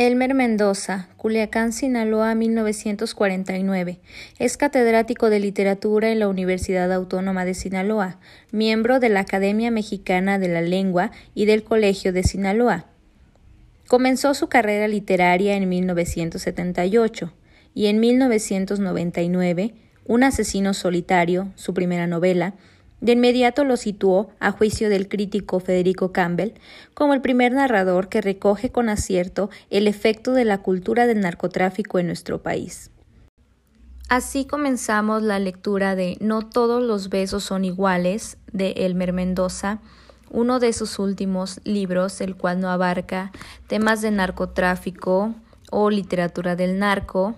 Elmer Mendoza, Culiacán, Sinaloa, 1949. Es catedrático de literatura en la Universidad Autónoma de Sinaloa, miembro de la Academia Mexicana de la Lengua y del Colegio de Sinaloa. Comenzó su carrera literaria en 1978 y en 1999, Un asesino solitario, su primera novela, de inmediato lo situó, a juicio del crítico Federico Campbell, como el primer narrador que recoge con acierto el efecto de la cultura del narcotráfico en nuestro país. Así comenzamos la lectura de No todos los besos son iguales de Elmer Mendoza, uno de sus últimos libros, el cual no abarca temas de narcotráfico o literatura del narco,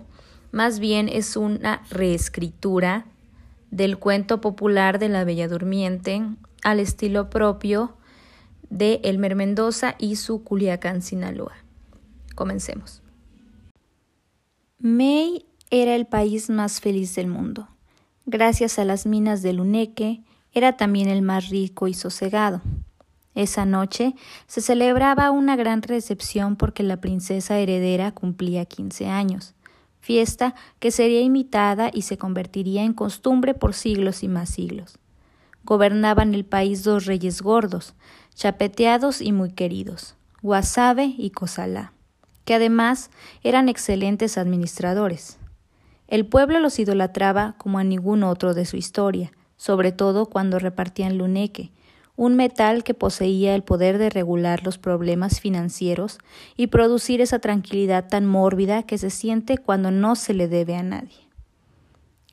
más bien es una reescritura del cuento popular de la Bella Durmiente al estilo propio de Elmer Mendoza y su Culiacán, Sinaloa. Comencemos. May era el país más feliz del mundo. Gracias a las minas de Luneque, era también el más rico y sosegado. Esa noche se celebraba una gran recepción porque la princesa heredera cumplía quince años fiesta que sería imitada y se convertiría en costumbre por siglos y más siglos. Gobernaban el país dos reyes gordos, chapeteados y muy queridos, Guasave y Cosalá, que además eran excelentes administradores. El pueblo los idolatraba como a ningún otro de su historia, sobre todo cuando repartían luneque, un metal que poseía el poder de regular los problemas financieros y producir esa tranquilidad tan mórbida que se siente cuando no se le debe a nadie.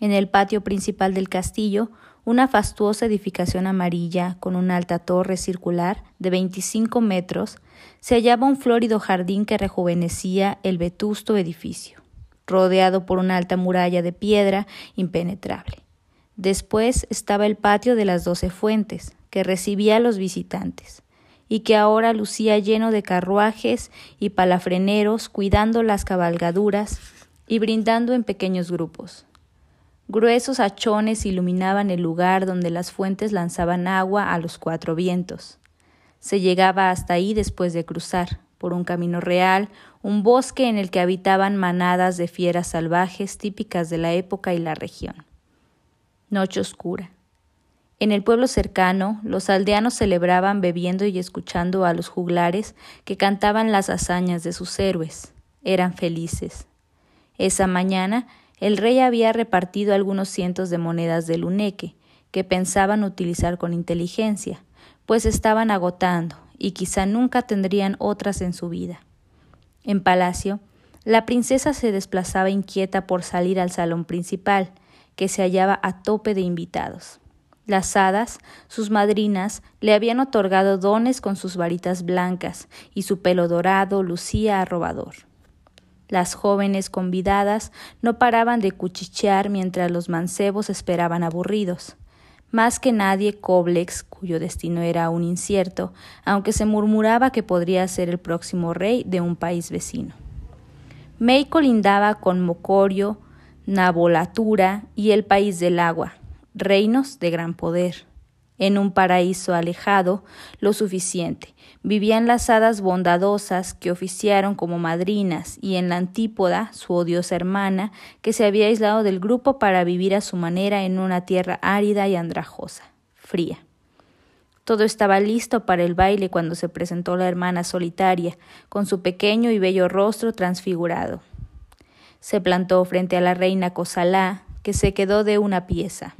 En el patio principal del castillo, una fastuosa edificación amarilla con una alta torre circular de 25 metros, se hallaba un florido jardín que rejuvenecía el vetusto edificio, rodeado por una alta muralla de piedra impenetrable. Después estaba el patio de las doce fuentes, que recibía a los visitantes, y que ahora lucía lleno de carruajes y palafreneros cuidando las cabalgaduras y brindando en pequeños grupos. Gruesos hachones iluminaban el lugar donde las fuentes lanzaban agua a los cuatro vientos. Se llegaba hasta ahí después de cruzar, por un camino real, un bosque en el que habitaban manadas de fieras salvajes típicas de la época y la región. Noche oscura. En el pueblo cercano, los aldeanos celebraban bebiendo y escuchando a los juglares que cantaban las hazañas de sus héroes. Eran felices. Esa mañana, el rey había repartido algunos cientos de monedas de luneque, que pensaban utilizar con inteligencia, pues estaban agotando y quizá nunca tendrían otras en su vida. En palacio, la princesa se desplazaba inquieta por salir al salón principal, que se hallaba a tope de invitados. Las hadas, sus madrinas, le habían otorgado dones con sus varitas blancas, y su pelo dorado lucía arrobador. Las jóvenes convidadas no paraban de cuchichear mientras los mancebos esperaban aburridos. Más que nadie Coblex, cuyo destino era aún incierto, aunque se murmuraba que podría ser el próximo rey de un país vecino. May colindaba con Mocorio, Nabolatura y el país del agua, reinos de gran poder. En un paraíso alejado, lo suficiente, vivían las hadas bondadosas que oficiaron como madrinas y en la antípoda su odiosa hermana, que se había aislado del grupo para vivir a su manera en una tierra árida y andrajosa, fría. Todo estaba listo para el baile cuando se presentó la hermana solitaria, con su pequeño y bello rostro transfigurado. Se plantó frente a la reina Cosalá, que se quedó de una pieza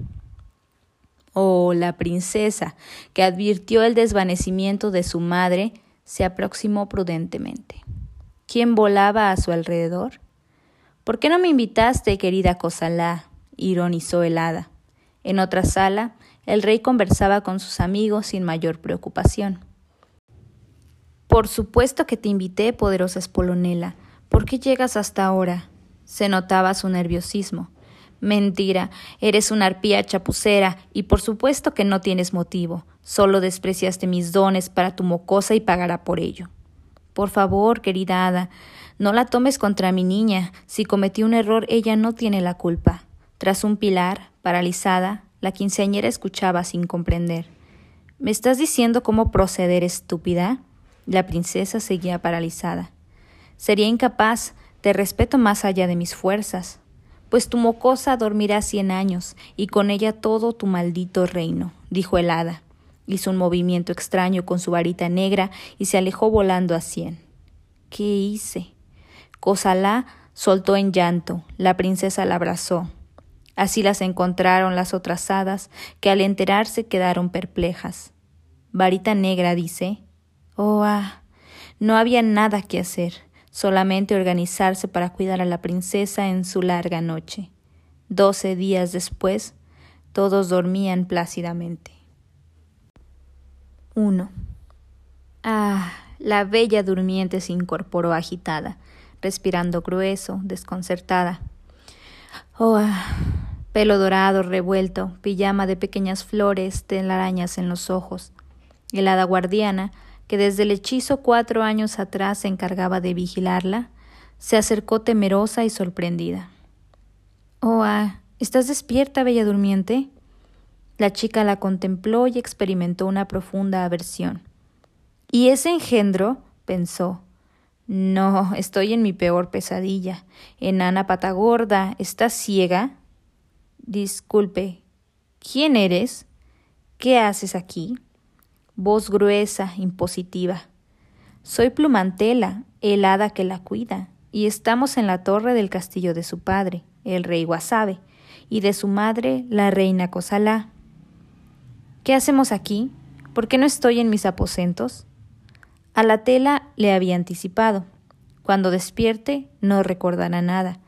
o la princesa, que advirtió el desvanecimiento de su madre, se aproximó prudentemente. ¿Quién volaba a su alrededor? ¿Por qué no me invitaste, querida Cosalá? ironizó el hada. En otra sala, el rey conversaba con sus amigos sin mayor preocupación. Por supuesto que te invité, poderosa Espolonela. ¿Por qué llegas hasta ahora? Se notaba su nerviosismo. Mentira, eres una arpía chapucera y por supuesto que no tienes motivo. Solo despreciaste mis dones para tu mocosa y pagará por ello. Por favor, querida hada, no la tomes contra mi niña. Si cometí un error, ella no tiene la culpa. Tras un pilar, paralizada, la quinceañera escuchaba sin comprender. ¿Me estás diciendo cómo proceder, estúpida? La princesa seguía paralizada. Sería incapaz, te respeto más allá de mis fuerzas, pues tu mocosa dormirá cien años y con ella todo tu maldito reino, dijo el hada. Hizo un movimiento extraño con su varita negra y se alejó volando a cien. ¿Qué hice? Cosalá soltó en llanto, la princesa la abrazó. Así las encontraron las otras hadas, que al enterarse quedaron perplejas. Varita negra dice Oh, ah. No había nada que hacer, solamente organizarse para cuidar a la princesa en su larga noche. Doce días después, todos dormían plácidamente. 1. Ah, la bella durmiente se incorporó agitada, respirando grueso, desconcertada. Oh, ah, pelo dorado revuelto, pijama de pequeñas flores, telarañas en los ojos. El hada guardiana, que desde el hechizo cuatro años atrás se encargaba de vigilarla, se acercó temerosa y sorprendida. Oh, ah, ¿estás despierta, bella durmiente? La chica la contempló y experimentó una profunda aversión. ¿Y ese engendro? pensó. No, estoy en mi peor pesadilla. Enana patagorda, ¿estás ciega? Disculpe, ¿quién eres? ¿Qué haces aquí? Voz gruesa, impositiva. Soy Plumantela, el hada que la cuida, y estamos en la torre del castillo de su padre, el rey Guasave, y de su madre, la reina Cosalá. ¿Qué hacemos aquí? ¿Por qué no estoy en mis aposentos? A la tela le había anticipado. Cuando despierte, no recordará nada.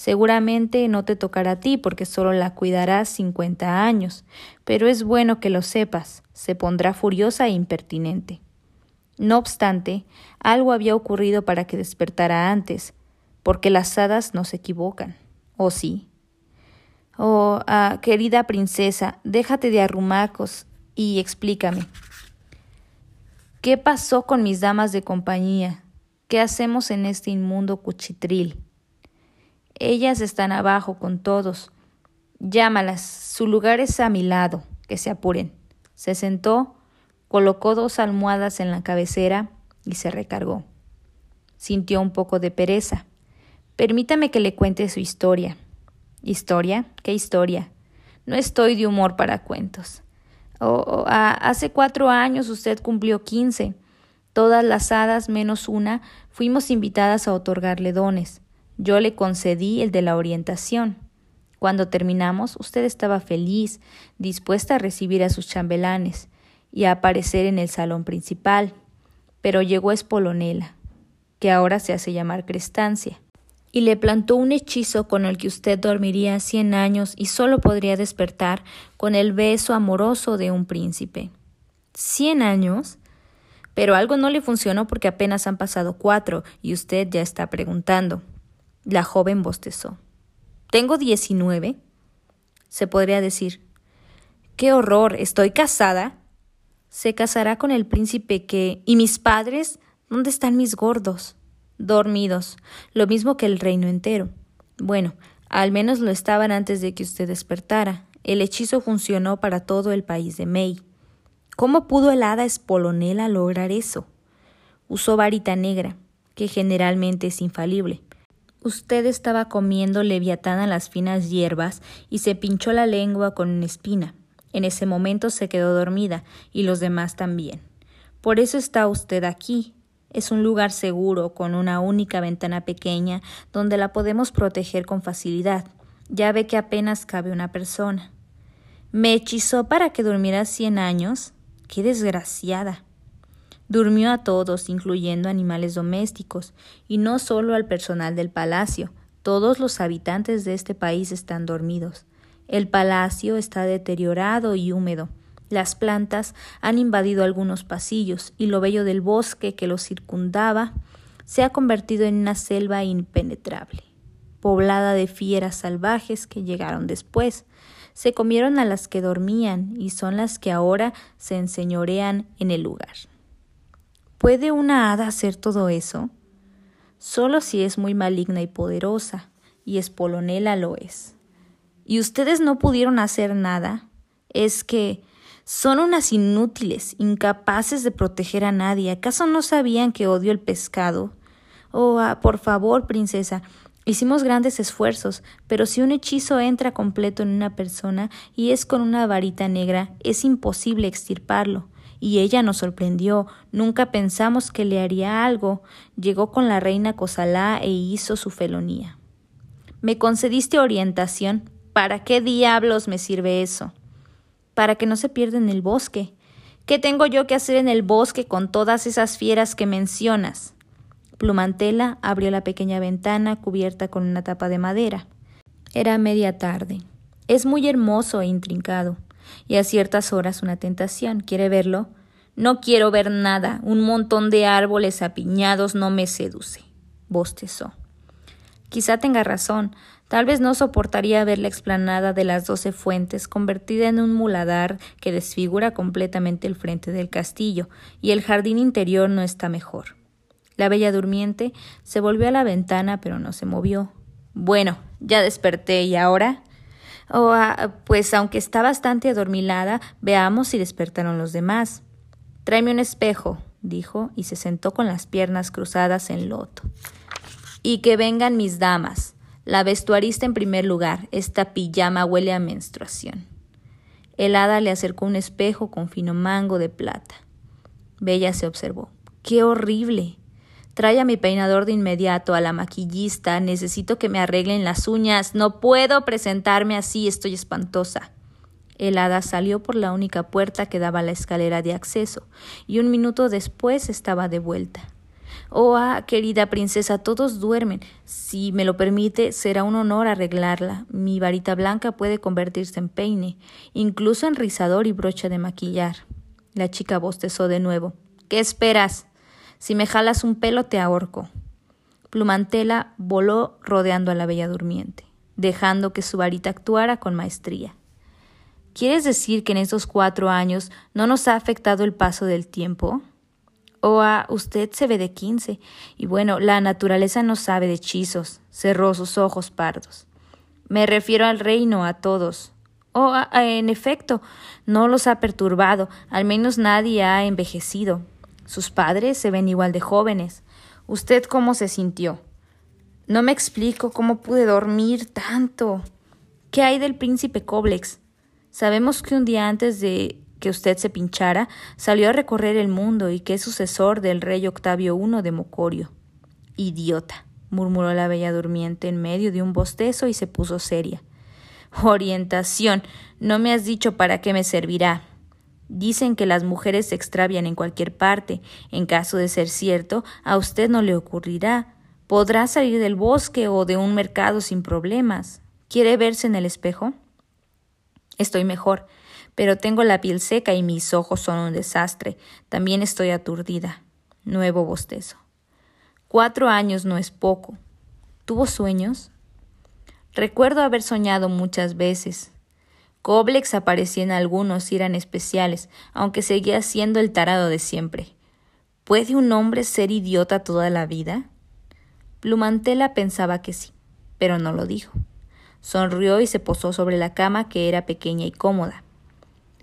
Seguramente no te tocará a ti porque solo la cuidarás cincuenta años, pero es bueno que lo sepas, se pondrá furiosa e impertinente. No obstante, algo había ocurrido para que despertara antes, porque las hadas no se equivocan. ¿O sí? Oh, ah, querida princesa, déjate de arrumacos y explícame. ¿Qué pasó con mis damas de compañía? ¿Qué hacemos en este inmundo cuchitril? Ellas están abajo con todos. Llámalas, su lugar es a mi lado, que se apuren. Se sentó, colocó dos almohadas en la cabecera y se recargó. Sintió un poco de pereza. Permítame que le cuente su historia. ¿Historia? ¿Qué historia? No estoy de humor para cuentos. Oh, hace cuatro años usted cumplió quince. Todas las hadas menos una fuimos invitadas a otorgarle dones. Yo le concedí el de la orientación. Cuando terminamos, usted estaba feliz, dispuesta a recibir a sus chambelanes y a aparecer en el salón principal. Pero llegó Espolonela, que ahora se hace llamar Crestancia y le plantó un hechizo con el que usted dormiría cien años y solo podría despertar con el beso amoroso de un príncipe. ¿Cien años? Pero algo no le funcionó porque apenas han pasado cuatro y usted ya está preguntando. La joven bostezó. ¿Tengo diecinueve? Se podría decir. ¡Qué horror! ¿Estoy casada? Se casará con el príncipe que. ¿Y mis padres? ¿Dónde están mis gordos? dormidos, lo mismo que el reino entero. Bueno, al menos lo estaban antes de que usted despertara. El hechizo funcionó para todo el país de May. ¿Cómo pudo el hada espolonela lograr eso? Usó varita negra, que generalmente es infalible. Usted estaba comiendo leviatán a las finas hierbas y se pinchó la lengua con una espina. En ese momento se quedó dormida y los demás también. Por eso está usted aquí, es un lugar seguro, con una única ventana pequeña, donde la podemos proteger con facilidad. Ya ve que apenas cabe una persona. ¿Me hechizó para que durmiera cien años? ¡Qué desgraciada! Durmió a todos, incluyendo animales domésticos, y no solo al personal del palacio. Todos los habitantes de este país están dormidos. El palacio está deteriorado y húmedo. Las plantas han invadido algunos pasillos y lo bello del bosque que lo circundaba se ha convertido en una selva impenetrable, poblada de fieras salvajes que llegaron después. Se comieron a las que dormían y son las que ahora se enseñorean en el lugar. ¿Puede una hada hacer todo eso? Solo si es muy maligna y poderosa, y Espolonela lo es. ¿Y ustedes no pudieron hacer nada? Es que son unas inútiles, incapaces de proteger a nadie. ¿Acaso no sabían que odio el pescado? Oh, ah, por favor, princesa. Hicimos grandes esfuerzos, pero si un hechizo entra completo en una persona y es con una varita negra, es imposible extirparlo. Y ella nos sorprendió. Nunca pensamos que le haría algo. Llegó con la reina Cosalá e hizo su felonía. Me concediste orientación. ¿Para qué diablos me sirve eso? Para que no se pierda en el bosque. ¿Qué tengo yo que hacer en el bosque con todas esas fieras que mencionas? Plumantela abrió la pequeña ventana cubierta con una tapa de madera. Era media tarde. Es muy hermoso e intrincado, y a ciertas horas una tentación. ¿Quiere verlo? No quiero ver nada. Un montón de árboles apiñados no me seduce. bostezó. Quizá tenga razón. Tal vez no soportaría ver la explanada de las doce fuentes convertida en un muladar que desfigura completamente el frente del castillo, y el jardín interior no está mejor. La bella durmiente se volvió a la ventana, pero no se movió. Bueno, ya desperté, ¿y ahora? Oh, ah, pues aunque está bastante adormilada, veamos si despertaron los demás. Tráeme un espejo, dijo, y se sentó con las piernas cruzadas en loto. Y que vengan mis damas. La vestuarista en primer lugar. Esta pijama huele a menstruación. El hada le acercó un espejo con fino mango de plata. Bella se observó. ¡Qué horrible! Trae a mi peinador de inmediato, a la maquillista. Necesito que me arreglen las uñas. No puedo presentarme así. Estoy espantosa. El hada salió por la única puerta que daba a la escalera de acceso, y un minuto después estaba de vuelta. Oh, ah, querida princesa, todos duermen. Si me lo permite, será un honor arreglarla. Mi varita blanca puede convertirse en peine, incluso en rizador y brocha de maquillar. La chica bostezó de nuevo. ¿Qué esperas? Si me jalas un pelo, te ahorco. Plumantela voló rodeando a la bella durmiente, dejando que su varita actuara con maestría. ¿Quieres decir que en estos cuatro años no nos ha afectado el paso del tiempo? O a usted se ve de quince. Y bueno, la naturaleza no sabe de hechizos. Cerró sus ojos pardos. Me refiero al reino, a todos. Oh, en efecto, no los ha perturbado, al menos nadie ha envejecido. Sus padres se ven igual de jóvenes. ¿Usted cómo se sintió? No me explico cómo pude dormir tanto. ¿Qué hay del príncipe Coblex? Sabemos que un día antes de que usted se pinchara, salió a recorrer el mundo y que es sucesor del rey Octavio I de Mocorio. Idiota, murmuró la bella durmiente en medio de un bostezo y se puso seria. Orientación. No me has dicho para qué me servirá. Dicen que las mujeres se extravian en cualquier parte. En caso de ser cierto, a usted no le ocurrirá. Podrá salir del bosque o de un mercado sin problemas. ¿Quiere verse en el espejo? Estoy mejor pero tengo la piel seca y mis ojos son un desastre. También estoy aturdida. Nuevo bostezo. Cuatro años no es poco. ¿Tuvo sueños? Recuerdo haber soñado muchas veces. Coblex aparecía en algunos y eran especiales, aunque seguía siendo el tarado de siempre. ¿Puede un hombre ser idiota toda la vida? Plumantela pensaba que sí, pero no lo dijo. Sonrió y se posó sobre la cama que era pequeña y cómoda.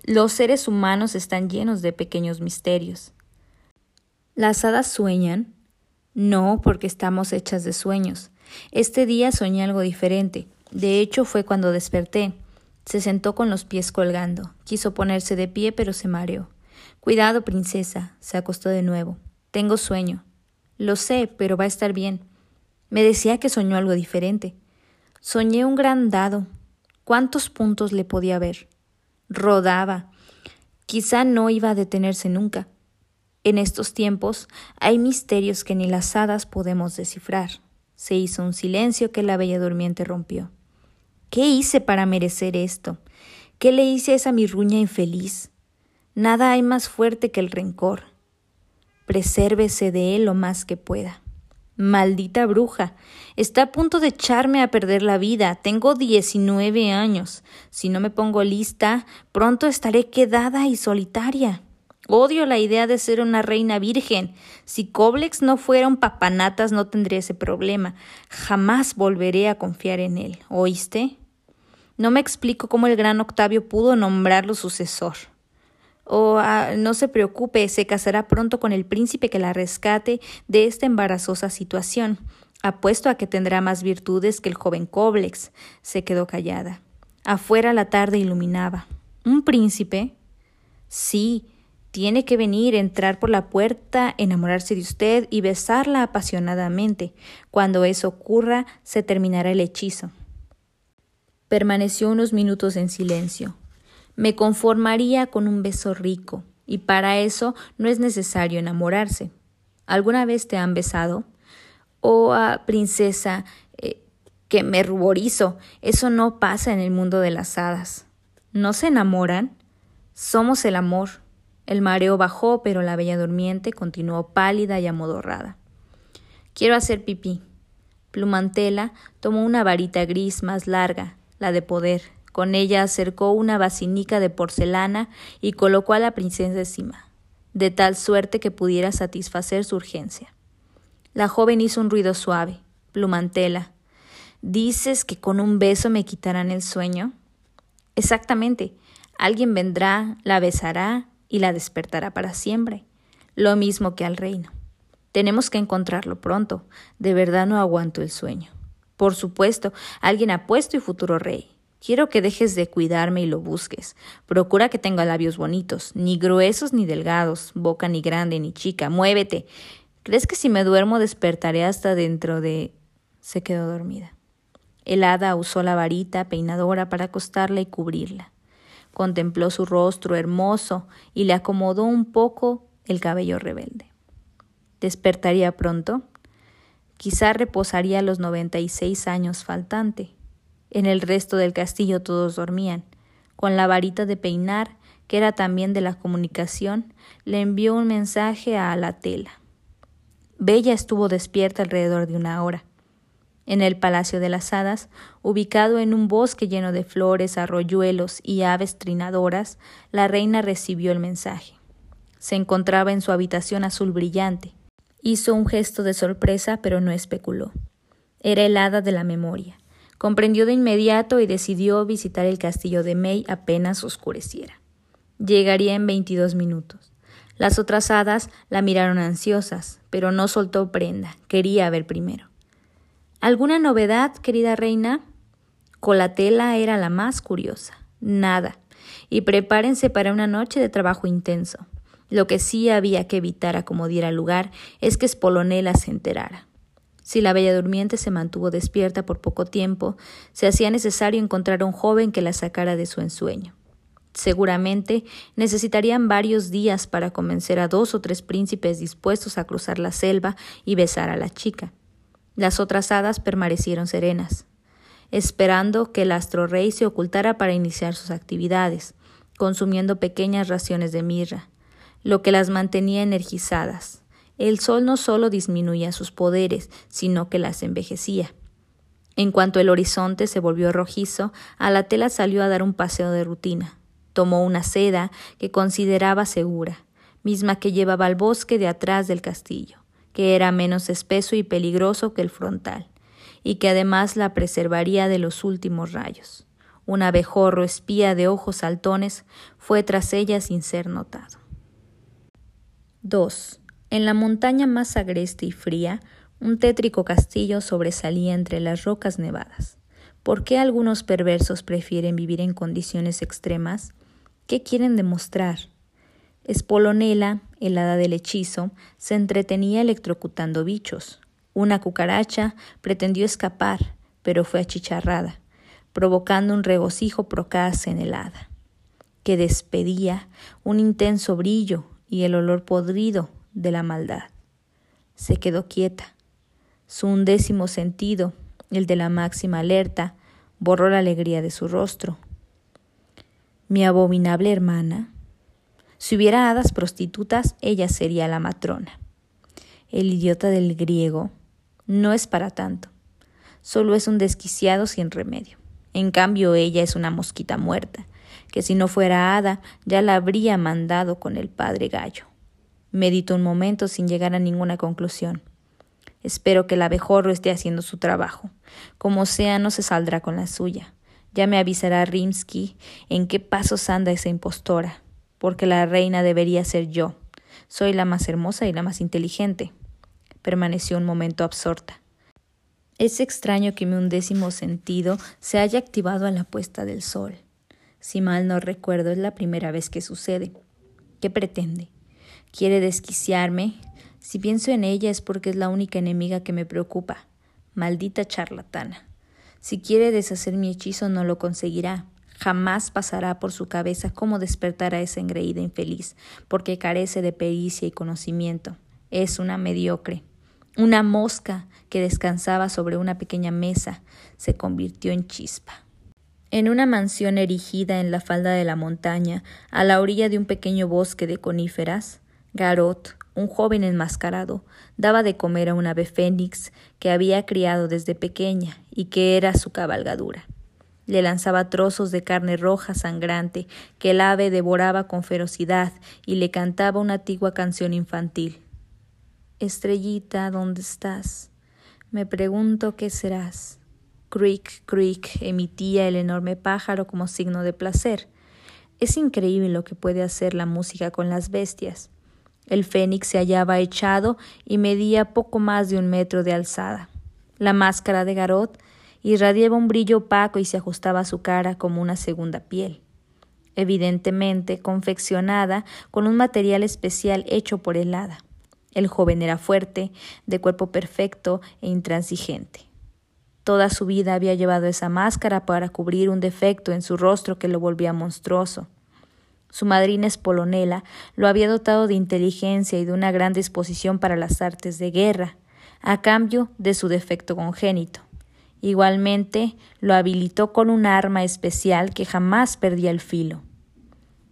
Los seres humanos están llenos de pequeños misterios. ¿Las hadas sueñan? No, porque estamos hechas de sueños. Este día soñé algo diferente. De hecho, fue cuando desperté. Se sentó con los pies colgando. Quiso ponerse de pie, pero se mareó. Cuidado, princesa. Se acostó de nuevo. Tengo sueño. Lo sé, pero va a estar bien. Me decía que soñó algo diferente. Soñé un gran dado. ¿Cuántos puntos le podía ver? rodaba. Quizá no iba a detenerse nunca. En estos tiempos hay misterios que ni las hadas podemos descifrar. Se hizo un silencio que la bella durmiente rompió. ¿Qué hice para merecer esto? ¿Qué le hice a esa mirruña infeliz? Nada hay más fuerte que el rencor. Presérvese de él lo más que pueda. Maldita bruja. Está a punto de echarme a perder la vida. Tengo diecinueve años. Si no me pongo lista, pronto estaré quedada y solitaria. Odio la idea de ser una reina virgen. Si Coblex no fuera un papanatas no tendría ese problema. Jamás volveré a confiar en él. ¿Oíste? No me explico cómo el gran Octavio pudo nombrarlo sucesor. Oh, ah, no se preocupe, se casará pronto con el príncipe que la rescate de esta embarazosa situación. Apuesto a que tendrá más virtudes que el joven Coblex. Se quedó callada. Afuera la tarde iluminaba. ¿Un príncipe? Sí, tiene que venir, entrar por la puerta, enamorarse de usted y besarla apasionadamente. Cuando eso ocurra, se terminará el hechizo. Permaneció unos minutos en silencio. Me conformaría con un beso rico, y para eso no es necesario enamorarse. ¿Alguna vez te han besado? Oh, ah, princesa, eh, que me ruborizo. Eso no pasa en el mundo de las hadas. ¿No se enamoran? Somos el amor. El mareo bajó, pero la bella durmiente continuó pálida y amodorrada. Quiero hacer pipí. Plumantela tomó una varita gris más larga, la de poder. Con ella acercó una basinica de porcelana y colocó a la princesa encima, de tal suerte que pudiera satisfacer su urgencia. La joven hizo un ruido suave. Plumantela. ¿Dices que con un beso me quitarán el sueño? Exactamente. Alguien vendrá, la besará y la despertará para siempre, lo mismo que al reino. Tenemos que encontrarlo pronto. De verdad no aguanto el sueño. Por supuesto, alguien apuesto y futuro rey. Quiero que dejes de cuidarme y lo busques. Procura que tenga labios bonitos, ni gruesos ni delgados, boca ni grande ni chica. Muévete. ¿Crees que si me duermo despertaré hasta dentro de... se quedó dormida. El hada usó la varita peinadora para acostarla y cubrirla contempló su rostro hermoso y le acomodó un poco el cabello rebelde. ¿Despertaría pronto? Quizá reposaría los noventa y seis años faltante. En el resto del castillo todos dormían. Con la varita de peinar, que era también de la comunicación, le envió un mensaje a la tela. Bella estuvo despierta alrededor de una hora. En el Palacio de las Hadas, ubicado en un bosque lleno de flores, arroyuelos y aves trinadoras, la reina recibió el mensaje. Se encontraba en su habitación azul brillante. Hizo un gesto de sorpresa, pero no especuló. Era el hada de la memoria. Comprendió de inmediato y decidió visitar el castillo de May apenas oscureciera. Llegaría en veintidós minutos. Las otras hadas la miraron ansiosas, pero no soltó prenda, quería ver primero. ¿Alguna novedad, querida reina? Colatela era la más curiosa. Nada. Y prepárense para una noche de trabajo intenso. Lo que sí había que evitar a como diera lugar es que Spolonela se enterara. Si la bella durmiente se mantuvo despierta por poco tiempo, se hacía necesario encontrar a un joven que la sacara de su ensueño. Seguramente necesitarían varios días para convencer a dos o tres príncipes dispuestos a cruzar la selva y besar a la chica. Las otras hadas permanecieron serenas, esperando que el astro rey se ocultara para iniciar sus actividades, consumiendo pequeñas raciones de mirra, lo que las mantenía energizadas. El sol no solo disminuía sus poderes, sino que las envejecía. En cuanto el horizonte se volvió rojizo, a la tela salió a dar un paseo de rutina. Tomó una seda que consideraba segura, misma que llevaba al bosque de atrás del castillo que era menos espeso y peligroso que el frontal, y que además la preservaría de los últimos rayos. Un abejorro espía de ojos saltones fue tras ella sin ser notado. 2. En la montaña más agreste y fría, un tétrico castillo sobresalía entre las rocas nevadas. ¿Por qué algunos perversos prefieren vivir en condiciones extremas? ¿Qué quieren demostrar? Espolonela, el hada del hechizo, se entretenía electrocutando bichos. Una cucaracha pretendió escapar, pero fue achicharrada, provocando un regocijo procaz en el hada, que despedía un intenso brillo y el olor podrido de la maldad. Se quedó quieta. Su undécimo sentido, el de la máxima alerta, borró la alegría de su rostro. Mi abominable hermana, si hubiera hadas prostitutas, ella sería la matrona. El idiota del griego no es para tanto. Solo es un desquiciado sin remedio. En cambio, ella es una mosquita muerta, que si no fuera hada, ya la habría mandado con el padre gallo. Meditó un momento sin llegar a ninguna conclusión. Espero que el abejorro esté haciendo su trabajo. Como sea, no se saldrá con la suya. Ya me avisará Rimsky en qué pasos anda esa impostora. Porque la reina debería ser yo. Soy la más hermosa y la más inteligente. Permaneció un momento absorta. Es extraño que mi undécimo sentido se haya activado a la puesta del sol. Si mal no recuerdo, es la primera vez que sucede. ¿Qué pretende? ¿Quiere desquiciarme? Si pienso en ella es porque es la única enemiga que me preocupa. Maldita charlatana. Si quiere deshacer mi hechizo no lo conseguirá. Jamás pasará por su cabeza cómo despertar a esa engreída infeliz, porque carece de pericia y conocimiento. Es una mediocre. Una mosca que descansaba sobre una pequeña mesa se convirtió en chispa. En una mansión erigida en la falda de la montaña, a la orilla de un pequeño bosque de coníferas, Garot, un joven enmascarado, daba de comer a un ave fénix que había criado desde pequeña y que era su cabalgadura. Le lanzaba trozos de carne roja sangrante que el ave devoraba con ferocidad y le cantaba una antigua canción infantil. Estrellita, ¿dónde estás? Me pregunto qué serás. Creak, creak, emitía el enorme pájaro como signo de placer. Es increíble lo que puede hacer la música con las bestias. El fénix se hallaba echado y medía poco más de un metro de alzada. La máscara de Garot irradiaba un brillo opaco y se ajustaba a su cara como una segunda piel, evidentemente confeccionada con un material especial hecho por el hada. El joven era fuerte, de cuerpo perfecto e intransigente. Toda su vida había llevado esa máscara para cubrir un defecto en su rostro que lo volvía monstruoso. Su madrina Espolonela lo había dotado de inteligencia y de una gran disposición para las artes de guerra, a cambio de su defecto congénito. Igualmente lo habilitó con un arma especial que jamás perdía el filo.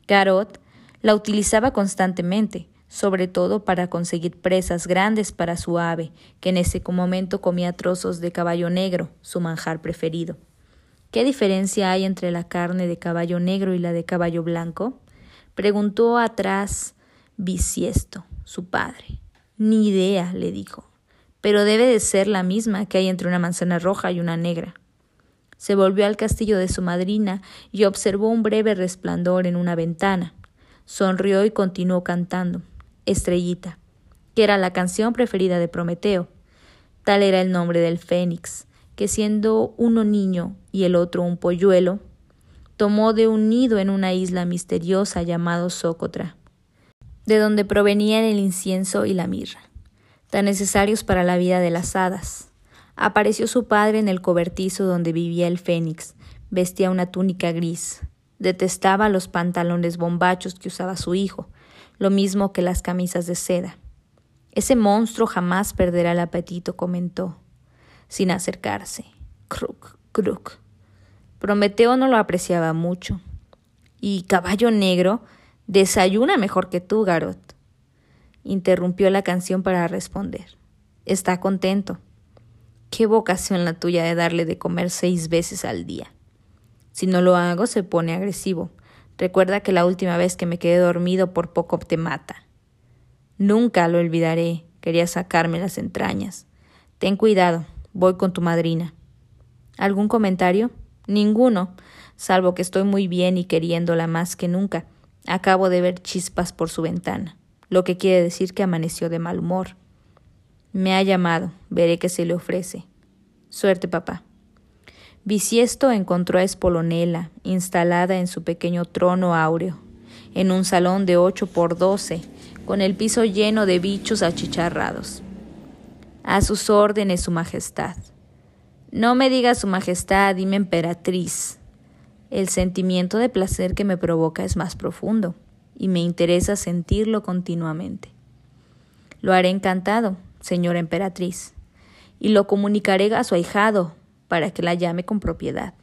Garot la utilizaba constantemente, sobre todo para conseguir presas grandes para su ave, que en ese momento comía trozos de caballo negro, su manjar preferido. ¿Qué diferencia hay entre la carne de caballo negro y la de caballo blanco? preguntó atrás Bisiesto, su padre. Ni idea, le dijo pero debe de ser la misma que hay entre una manzana roja y una negra. Se volvió al castillo de su madrina y observó un breve resplandor en una ventana. Sonrió y continuó cantando. Estrellita, que era la canción preferida de Prometeo. Tal era el nombre del fénix, que siendo uno niño y el otro un polluelo, tomó de un nido en una isla misteriosa llamado Socotra, de donde provenían el incienso y la mirra tan necesarios para la vida de las hadas. Apareció su padre en el cobertizo donde vivía el fénix. Vestía una túnica gris. Detestaba los pantalones bombachos que usaba su hijo, lo mismo que las camisas de seda. Ese monstruo jamás perderá el apetito, comentó, sin acercarse. Cruk, cruk. Prometeo no lo apreciaba mucho. Y caballo negro desayuna mejor que tú, Garot interrumpió la canción para responder. Está contento. Qué vocación la tuya de darle de comer seis veces al día. Si no lo hago, se pone agresivo. Recuerda que la última vez que me quedé dormido por poco te mata. Nunca lo olvidaré. Quería sacarme las entrañas. Ten cuidado, voy con tu madrina. ¿Algún comentario? Ninguno, salvo que estoy muy bien y queriéndola más que nunca. Acabo de ver chispas por su ventana lo que quiere decir que amaneció de mal humor. Me ha llamado, veré qué se le ofrece. Suerte, papá. Bisiesto encontró a Espolonela, instalada en su pequeño trono áureo, en un salón de ocho por doce, con el piso lleno de bichos achicharrados. A sus órdenes, Su Majestad. No me diga Su Majestad, dime emperatriz. El sentimiento de placer que me provoca es más profundo y me interesa sentirlo continuamente. Lo haré encantado, señora emperatriz, y lo comunicaré a su ahijado para que la llame con propiedad.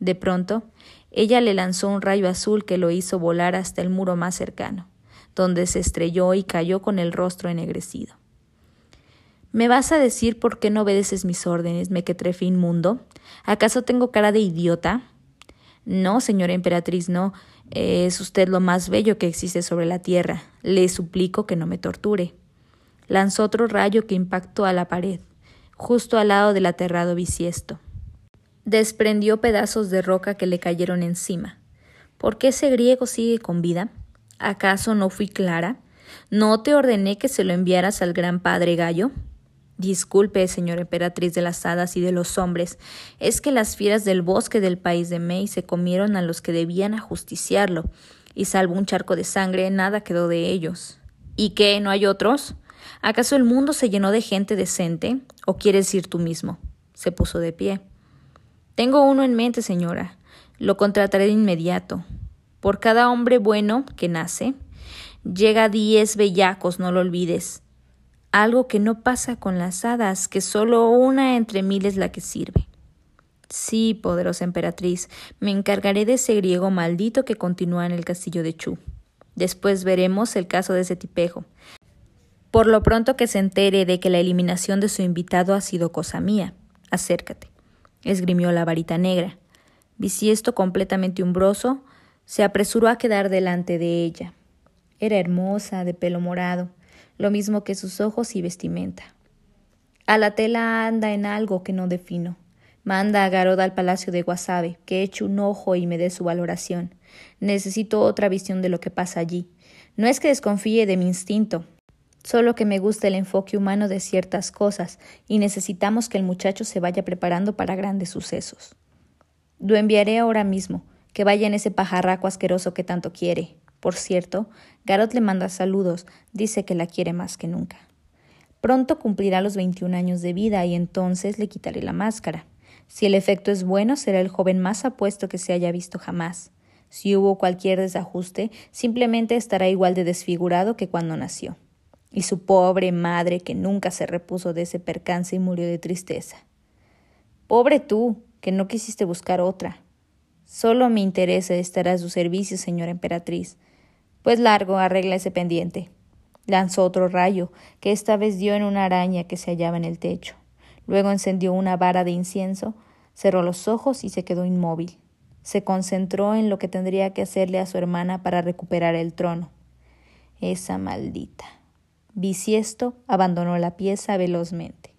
De pronto, ella le lanzó un rayo azul que lo hizo volar hasta el muro más cercano, donde se estrelló y cayó con el rostro ennegrecido. ¿Me vas a decir por qué no obedeces mis órdenes, mequetrefe inmundo? ¿Acaso tengo cara de idiota? No, señora emperatriz, no. Es usted lo más bello que existe sobre la tierra. Le suplico que no me torture. Lanzó otro rayo que impactó a la pared, justo al lado del aterrado bisiesto. Desprendió pedazos de roca que le cayeron encima. ¿Por qué ese griego sigue con vida? ¿Acaso no fui clara? ¿No te ordené que se lo enviaras al gran padre Gallo? Disculpe, señora emperatriz de las hadas y de los hombres, es que las fieras del bosque del país de May se comieron a los que debían ajusticiarlo, y salvo un charco de sangre, nada quedó de ellos. ¿Y qué? ¿No hay otros? ¿Acaso el mundo se llenó de gente decente? ¿O quieres ir tú mismo? Se puso de pie. Tengo uno en mente, señora. Lo contrataré de inmediato. Por cada hombre bueno que nace, llega diez bellacos, no lo olvides algo que no pasa con las hadas, que solo una entre mil es la que sirve. Sí, poderosa emperatriz, me encargaré de ese griego maldito que continúa en el castillo de Chu. Después veremos el caso de ese tipejo. Por lo pronto que se entere de que la eliminación de su invitado ha sido cosa mía. Acércate. esgrimió la varita negra. Bisiesto completamente umbroso, se apresuró a quedar delante de ella. Era hermosa, de pelo morado, lo mismo que sus ojos y vestimenta. A la tela anda en algo que no defino. Manda a Garoda al palacio de Guasave, que eche un ojo y me dé su valoración. Necesito otra visión de lo que pasa allí. No es que desconfíe de mi instinto, solo que me gusta el enfoque humano de ciertas cosas y necesitamos que el muchacho se vaya preparando para grandes sucesos. Lo enviaré ahora mismo, que vaya en ese pajarraco asqueroso que tanto quiere. Por cierto, Garot le manda saludos, dice que la quiere más que nunca. Pronto cumplirá los 21 años de vida y entonces le quitaré la máscara. Si el efecto es bueno, será el joven más apuesto que se haya visto jamás. Si hubo cualquier desajuste, simplemente estará igual de desfigurado que cuando nació. Y su pobre madre, que nunca se repuso de ese percance y murió de tristeza. Pobre tú, que no quisiste buscar otra. Solo me interesa estar a su servicio, señora emperatriz. Pues largo, arregla ese pendiente. Lanzó otro rayo, que esta vez dio en una araña que se hallaba en el techo. Luego encendió una vara de incienso, cerró los ojos y se quedó inmóvil. Se concentró en lo que tendría que hacerle a su hermana para recuperar el trono. Esa maldita. Bisiesto abandonó la pieza velozmente.